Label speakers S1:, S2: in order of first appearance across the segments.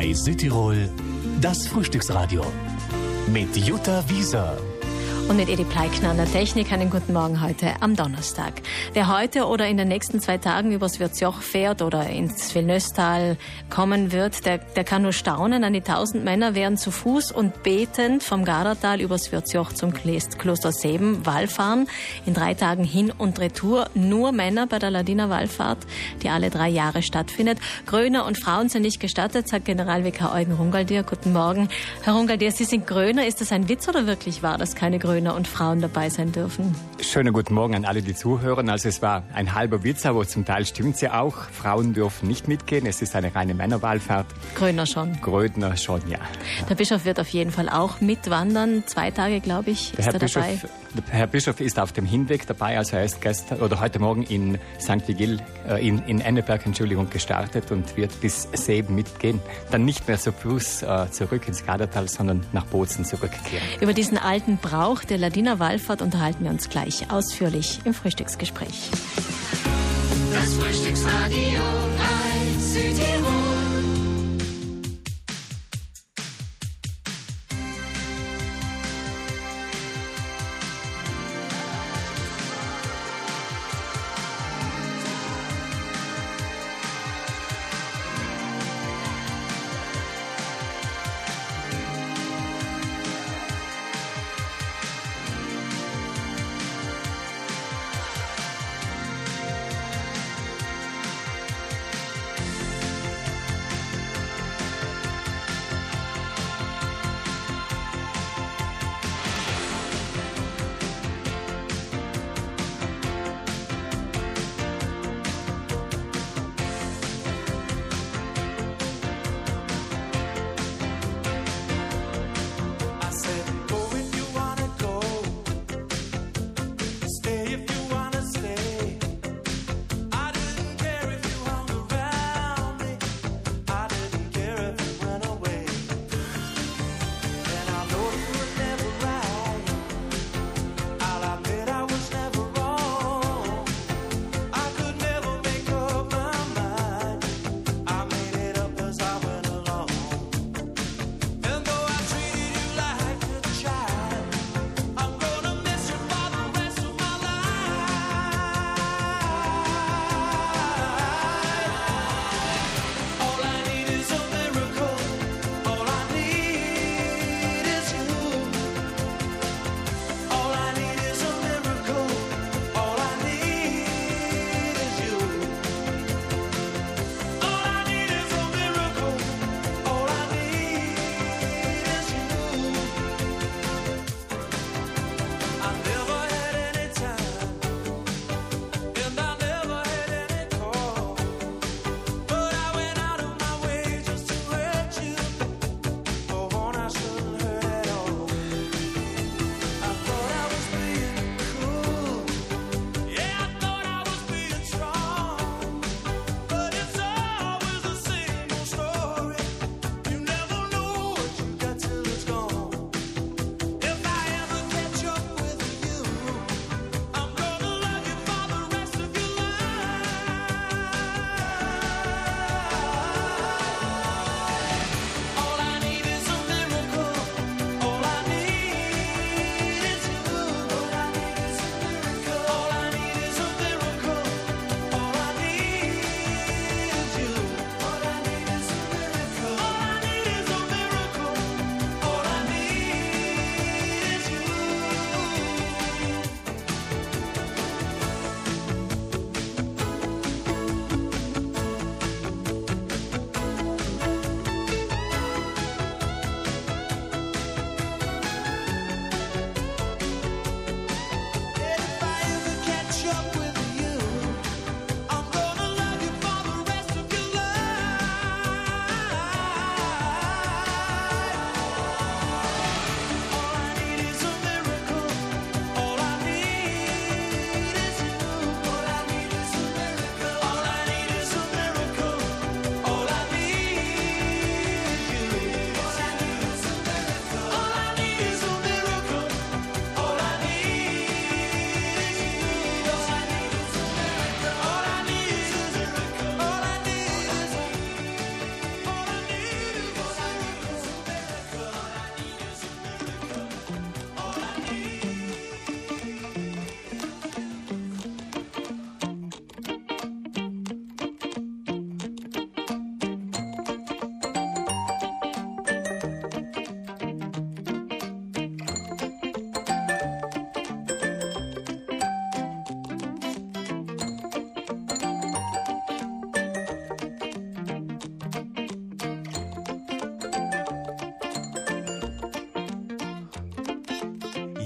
S1: Bei Südtirol das Frühstücksradio. Mit Jutta Wieser
S2: und mit Edi Pleikner an der Technik. Einen guten Morgen heute am Donnerstag. Wer heute oder in den nächsten zwei Tagen übers Würzjoch fährt oder ins Vilnöstal kommen wird, der, der kann nur staunen. An die tausend Männer werden zu Fuß und betend vom Gardertal übers Würzjoch zum Kloster Seben Wallfahren. In drei Tagen hin und retour. Nur Männer bei der Ladiner Wallfahrt, die alle drei Jahre stattfindet. Gröner und Frauen sind nicht gestattet, sagt Generalvikar Eugen Rungaldier. Guten Morgen. Herr Rungaldier, Sie sind Gröner. Ist das ein Witz oder wirklich wahr, dass keine Gröner Männer und Frauen dabei sein dürfen.
S3: Schönen guten Morgen an alle, die zuhören. Also es war ein halber Witz, aber zum Teil stimmt es ja auch. Frauen dürfen nicht mitgehen. Es ist eine reine Männerwahlfahrt.
S2: Gröner schon.
S3: Grödner schon, ja.
S2: Der Bischof wird auf jeden Fall auch mitwandern. Zwei Tage, glaube ich,
S3: der ist Herr er Bischof, dabei. Herr Bischof ist auf dem Hinweg dabei. Also er ist gestern oder heute Morgen in St. Vigil, äh, in, in Enneberg, Entschuldigung, gestartet und wird bis Seben mitgehen. Dann nicht mehr so Fuß äh, zurück ins Gadertal, sondern nach Bozen zurückkehren.
S2: Über diesen alten Brauch der Ladiner Wallfahrt unterhalten wir uns gleich ausführlich im Frühstücksgespräch.
S4: Das Frühstücksradio Südtirol.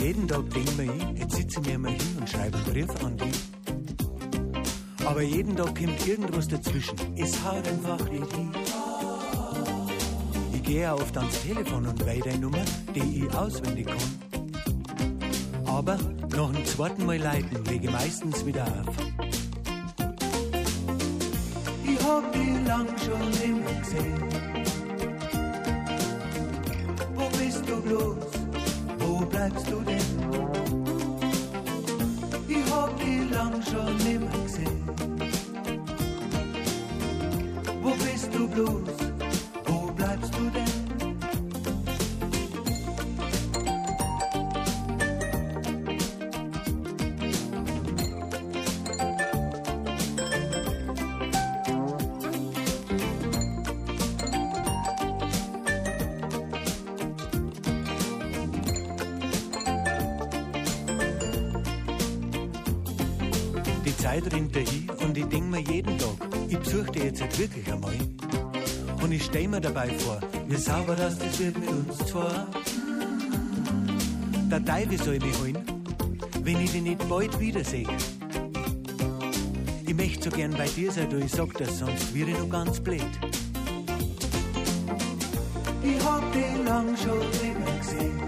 S5: Jeden Tag denk mir ich, jetzt sitze mir mal hin und schreibe einen Brief an die. Aber jeden Tag kommt irgendwas dazwischen. Es haut einfach nicht hin. Ich gehe oft ans Telefon und wähle eine Nummer, die ich auswendig kann. Aber nach dem zweiten Mal leiten lege ich meistens wieder auf. Ich hab die lang schon immer gesehen. Bleibst du denn? Ich hab die lang schon immer gesehen. Wo bist du bloß? Zeit rinnt dahin und ich denk mir jeden Tag, ich besuch dich jetzt halt wirklich einmal. Und ich stell mir dabei vor, wie sauber das das wird mit uns zwei. Der Teufel soll mich holen, wenn ich dich nicht bald wiedersehe. Ich möchte so gern bei dir sein, du ich sag das, sonst wäre ich noch ganz blöd. Ich hab dich lang schon immer gesehen.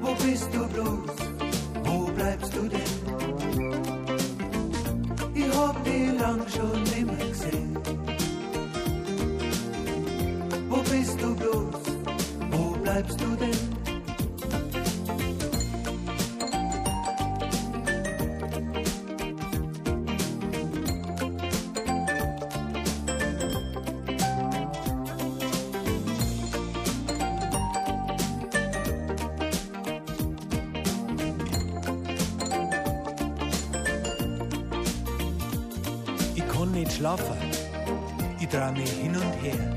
S5: Wo bist du bloß? Bleibst du denn? Ich kann nicht schlafen, ich trau mich hin und her.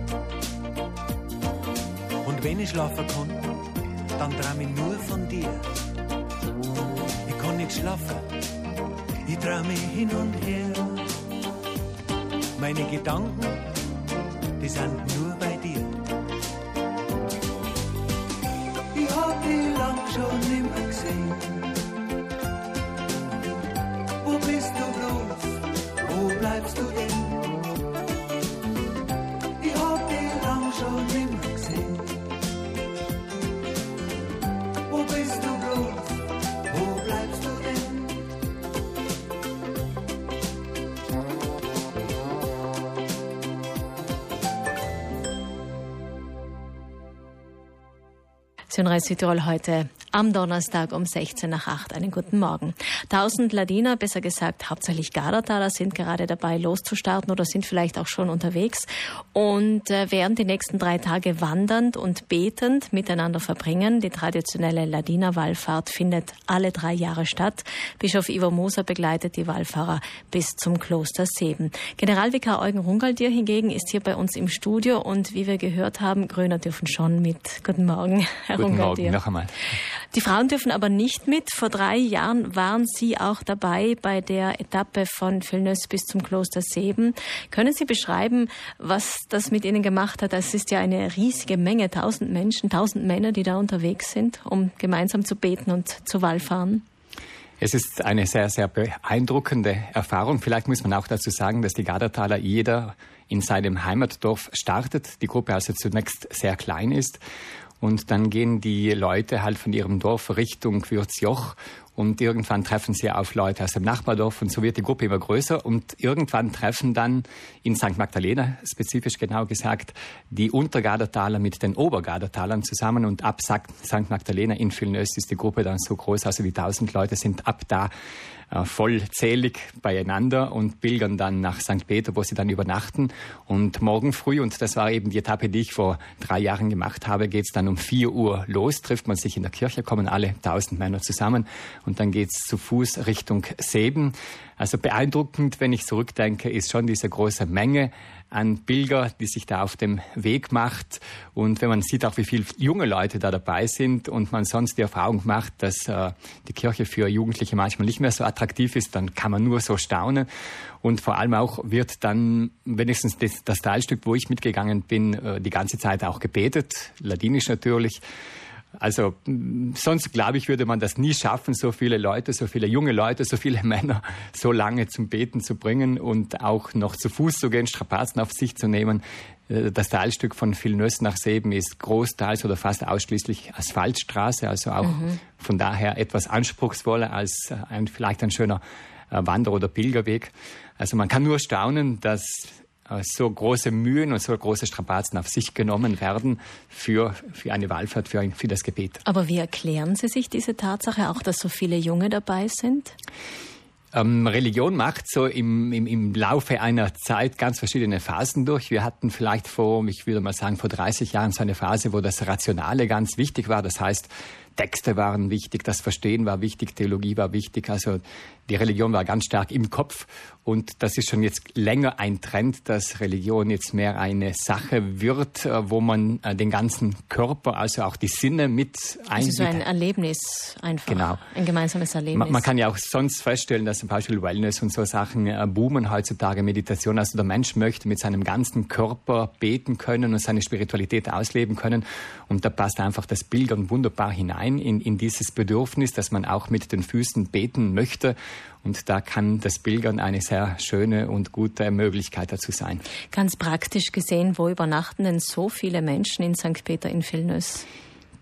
S5: Und wenn ich schlafen kann, dann trau ich nur von dir. Ich kann nicht schlafen, ich trau mich hin und her. Meine Gedanken, die sind nur
S2: Südtirol heute am Donnerstag um 16 nach 8. Einen guten Morgen. 1000 Ladiner, besser gesagt hauptsächlich Gardertaler, sind gerade dabei loszustarten oder sind vielleicht auch schon unterwegs und äh, werden die nächsten drei Tage wandernd und betend miteinander verbringen. Die traditionelle Ladiner-Wallfahrt findet alle drei Jahre statt. Bischof Ivo Moser begleitet die Wallfahrer bis zum Kloster Seben. Generalvikar Eugen Rungaldier hingegen ist hier bei uns im Studio und wie wir gehört haben, Gröner dürfen schon mit. Guten Morgen, Herr
S3: Guten
S2: Rungaldier.
S3: Morgen noch einmal.
S2: Die Frauen dürfen aber nicht mit. Vor drei Jahren waren Sie auch dabei bei der Etappe von Villeneuve bis zum Kloster Seben. Können Sie beschreiben, was das mit Ihnen gemacht hat? Es ist ja eine riesige Menge, tausend Menschen, tausend Männer, die da unterwegs sind, um gemeinsam zu beten und zu Wallfahren.
S3: Es ist eine sehr, sehr beeindruckende Erfahrung. Vielleicht muss man auch dazu sagen, dass die Gardertaler jeder in seinem Heimatdorf startet. Die Gruppe also zunächst sehr klein ist. Und dann gehen die Leute halt von ihrem Dorf Richtung Würzjoch und irgendwann treffen sie auf Leute aus dem Nachbardorf und so wird die Gruppe immer größer und irgendwann treffen dann in St. Magdalena, spezifisch genau gesagt, die Untergardertaler mit den Obergardertalern zusammen und ab St. Magdalena in Villeneuve ist die Gruppe dann so groß, also die tausend Leute sind ab da äh, vollzählig beieinander und pilgern dann nach St. Peter, wo sie dann übernachten. Und morgen früh, und das war eben die Etappe, die ich vor drei Jahren gemacht habe, geht's dann um vier Uhr los, trifft man sich in der Kirche, kommen alle tausend Männer zusammen und dann geht's zu Fuß Richtung Seben. Also beeindruckend, wenn ich zurückdenke, ist schon diese große Menge an Pilger, die sich da auf dem Weg macht. Und wenn man sieht auch, wie viele junge Leute da dabei sind und man sonst die Erfahrung macht, dass äh, die Kirche für Jugendliche manchmal nicht mehr so attraktiv ist, dann kann man nur so staunen. Und vor allem auch wird dann wenigstens das, das Teilstück, wo ich mitgegangen bin, äh, die ganze Zeit auch gebetet, ladinisch natürlich. Also sonst glaube ich, würde man das nie schaffen, so viele Leute, so viele junge Leute, so viele Männer so lange zum Beten zu bringen und auch noch zu Fuß zu gehen, Strapazen auf sich zu nehmen. Äh, das Teilstück von Villeneuve nach Seben ist großteils oder fast ausschließlich Asphaltstraße, also auch mhm. von daher etwas anspruchsvoller als ein, vielleicht ein schöner äh, Wander- oder Pilgerweg. Also man kann nur staunen, dass äh, so große Mühen und so große Strapazen auf sich genommen werden für, für eine Wallfahrt, für, für das Gebet.
S2: Aber wie erklären Sie sich diese Tatsache, auch dass so viele Junge dabei sind?
S3: Ähm, Religion macht so im, im, im Laufe einer Zeit ganz verschiedene Phasen durch. Wir hatten vielleicht vor, ich würde mal sagen, vor 30 Jahren so eine Phase, wo das Rationale ganz wichtig war. Das heißt, Texte waren wichtig, das Verstehen war wichtig, Theologie war wichtig. Also die Religion war ganz stark im Kopf und das ist schon jetzt länger ein Trend, dass Religion jetzt mehr eine Sache wird, äh, wo man äh, den ganzen Körper, also auch die Sinne mit
S2: einbindet. Also so ein Erlebnis einfach. Genau. Ein gemeinsames Erlebnis.
S3: Man, man, kann ja auch sonst feststellen, dass zum Beispiel Wellness und so Sachen äh, boomen heutzutage, Meditation. Also der Mensch möchte mit seinem ganzen Körper beten können und seine Spiritualität ausleben können. Und da passt einfach das Bild wunderbar hinein in, in dieses Bedürfnis, dass man auch mit den Füßen beten möchte und da kann das Pilgern eine sehr schöne und gute Möglichkeit dazu sein.
S2: Ganz praktisch gesehen, wo übernachten denn so viele Menschen in St. Peter in Vilnius?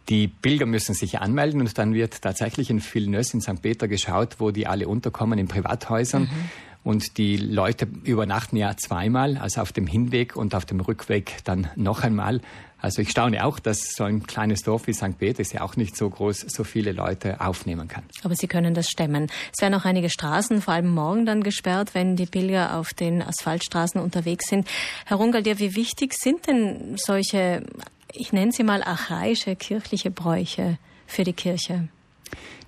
S3: Die Pilger müssen sich anmelden und dann wird tatsächlich in Vilnius in St. Peter geschaut, wo die alle unterkommen in Privathäusern. Mhm. Und die Leute übernachten ja zweimal, also auf dem Hinweg und auf dem Rückweg dann noch einmal. Also ich staune auch, dass so ein kleines Dorf wie St. Peter ist ja auch nicht so groß, so viele Leute aufnehmen kann.
S2: Aber Sie können das stemmen. Es werden auch einige Straßen, vor allem morgen dann gesperrt, wenn die Pilger auf den Asphaltstraßen unterwegs sind. Herr Rungaldier, wie wichtig sind denn solche, ich nenne sie mal archaische kirchliche Bräuche für die Kirche?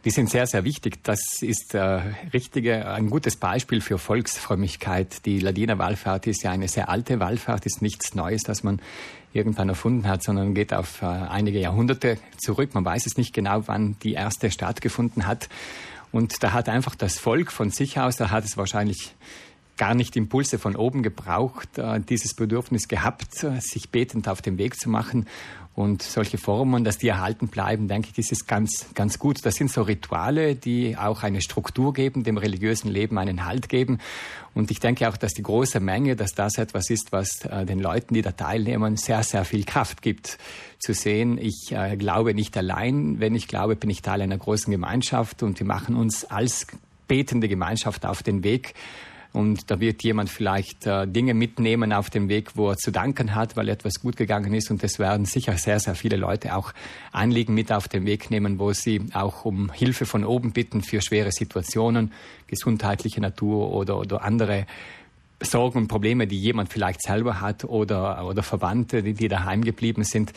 S3: Die sind sehr, sehr wichtig. Das ist äh, richtige, ein gutes Beispiel für Volksfrömmigkeit. Die Ladiner Wallfahrt ist ja eine sehr alte Wallfahrt, ist nichts Neues, das man irgendwann erfunden hat, sondern geht auf äh, einige Jahrhunderte zurück. Man weiß es nicht genau, wann die erste stattgefunden hat. Und da hat einfach das Volk von sich aus, da hat es wahrscheinlich gar nicht Impulse von oben gebraucht, äh, dieses Bedürfnis gehabt, äh, sich betend auf den Weg zu machen. Und solche Formen, dass die erhalten bleiben, denke ich, ist ganz, ganz gut. Das sind so Rituale, die auch eine Struktur geben, dem religiösen Leben einen Halt geben. Und ich denke auch, dass die große Menge, dass das etwas ist, was äh, den Leuten, die da teilnehmen, sehr, sehr viel Kraft gibt. Zu sehen, ich glaube nicht allein. Wenn ich glaube, bin ich Teil einer großen Gemeinschaft und wir machen uns als betende Gemeinschaft auf den Weg und da wird jemand vielleicht äh, Dinge mitnehmen auf dem Weg, wo er zu danken hat, weil etwas gut gegangen ist. Und es werden sicher sehr, sehr viele Leute auch Anliegen mit auf den Weg nehmen, wo sie auch um Hilfe von oben bitten für schwere Situationen, gesundheitliche Natur oder, oder andere Sorgen und Probleme, die jemand vielleicht selber hat oder, oder Verwandte, die, die daheim geblieben sind.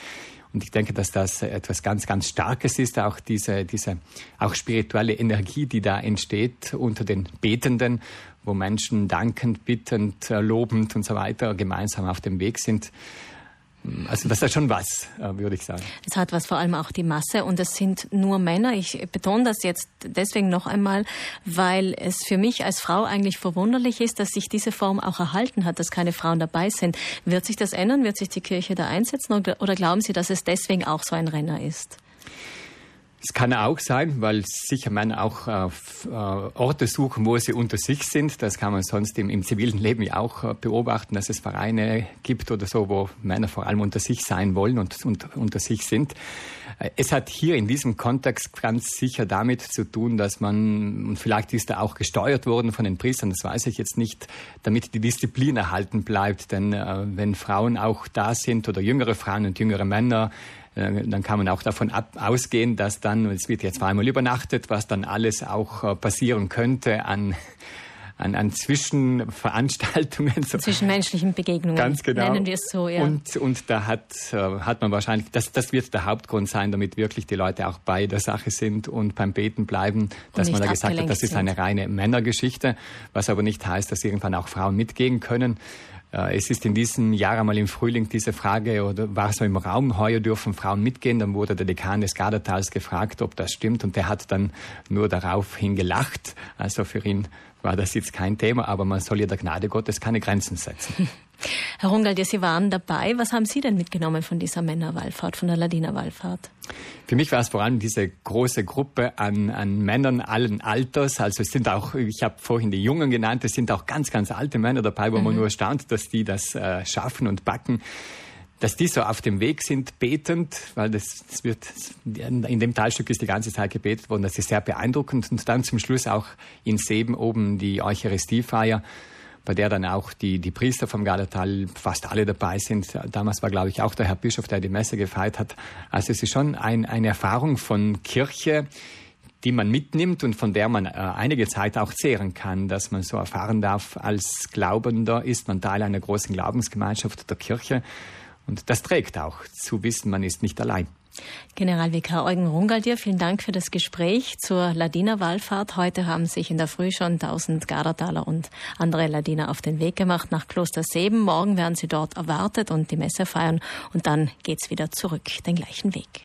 S3: Und ich denke, dass das etwas ganz, ganz Starkes ist, auch diese, diese auch spirituelle Energie, die da entsteht unter den Betenden wo Menschen dankend, bittend, äh, lobend und so weiter gemeinsam auf dem Weg sind. Also das ist schon was, äh, würde ich sagen.
S2: Es hat was vor allem auch die Masse und es sind nur Männer. Ich betone das jetzt deswegen noch einmal, weil es für mich als Frau eigentlich verwunderlich ist, dass sich diese Form auch erhalten hat, dass keine Frauen dabei sind. Wird sich das ändern? Wird sich die Kirche da einsetzen oder glauben Sie, dass es deswegen auch so ein Renner ist?
S3: Es kann auch sein, weil sicher Männer auch äh, äh, Orte suchen, wo sie unter sich sind. Das kann man sonst im, im zivilen Leben ja auch äh, beobachten, dass es Vereine gibt oder so, wo Männer vor allem unter sich sein wollen und, und unter sich sind. Äh, es hat hier in diesem Kontext ganz sicher damit zu tun, dass man, und vielleicht ist er auch gesteuert worden von den Priestern, das weiß ich jetzt nicht, damit die Disziplin erhalten bleibt. Denn äh, wenn Frauen auch da sind oder jüngere Frauen und jüngere Männer, dann kann man auch davon ab, ausgehen, dass dann, es wird jetzt zweimal übernachtet, was dann alles auch äh, passieren könnte an an, an Zwischenveranstaltungen.
S2: So. Zwischenmenschlichen Begegnungen.
S3: Ganz genau.
S2: Nennen wir es so, ja.
S3: Und, und da hat, äh, hat man wahrscheinlich, das, das wird der Hauptgrund sein, damit wirklich die Leute auch bei der Sache sind und beim Beten bleiben, dass man da gesagt hat, das ist eine reine Männergeschichte, was aber nicht heißt, dass irgendwann auch Frauen mitgehen können. Äh, es ist in diesem Jahr einmal im Frühling diese Frage oder war so im Raum, heuer dürfen Frauen mitgehen. Dann wurde der Dekan des Gardertals gefragt, ob das stimmt und der hat dann nur daraufhin gelacht. Also für ihn war das jetzt kein Thema, aber man soll ja der Gnade Gottes keine Grenzen setzen.
S2: Herr Rungaldier, Sie waren dabei. Was haben Sie denn mitgenommen von dieser Männerwallfahrt, von der Ladiner-Wallfahrt?
S3: Für mich war es vor allem diese große Gruppe an, an Männern allen Alters. Also es sind auch, ich habe vorhin die Jungen genannt, es sind auch ganz, ganz alte Männer dabei, wo mhm. man nur staunt, dass die das äh, schaffen und backen dass die so auf dem Weg sind, betend, weil das, das wird, in dem Teilstück ist die ganze Zeit gebetet worden, das ist sehr beeindruckend. Und dann zum Schluss auch in Seben oben die Eucharistiefeier, bei der dann auch die, die Priester vom Galatal fast alle dabei sind. Damals war, glaube ich, auch der Herr Bischof, der die Messe gefeiert hat. Also es ist schon ein, eine Erfahrung von Kirche, die man mitnimmt und von der man äh, einige Zeit auch zehren kann, dass man so erfahren darf, als Glaubender ist man Teil einer großen Glaubensgemeinschaft der Kirche und das trägt auch zu wissen, man ist nicht allein.
S2: Generalvikar Eugen Rungaldier, vielen Dank für das Gespräch zur Ladiner-Wallfahrt. Heute haben sich in der Früh schon 1000 Gardertaler und andere Ladiner auf den Weg gemacht nach Kloster Seben. Morgen werden sie dort erwartet und die Messe feiern und dann geht's wieder zurück den gleichen Weg.